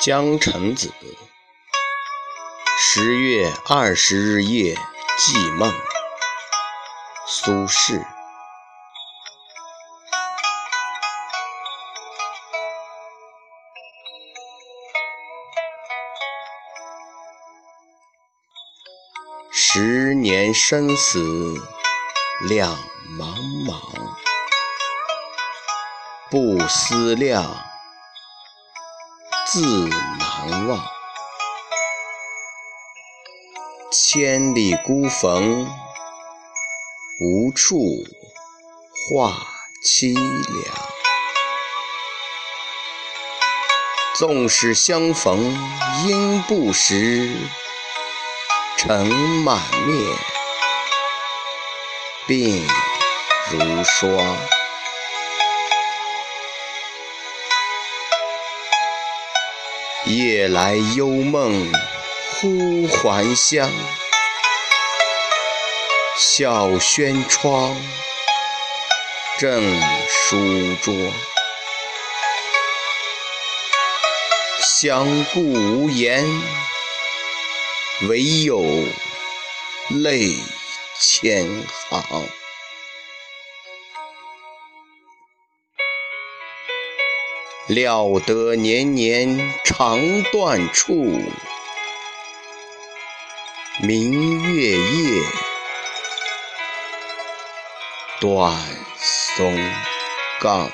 江城子，十月二十日夜寄梦。苏轼。十年生死两茫茫，不思量，自难忘。千里孤坟，无处话凄凉。纵使相逢应不识。尘满面，鬓如霜。夜来幽梦忽还乡，小轩窗，正书桌。相顾无言。唯有泪千行，料得年年肠断处，明月夜，短松冈。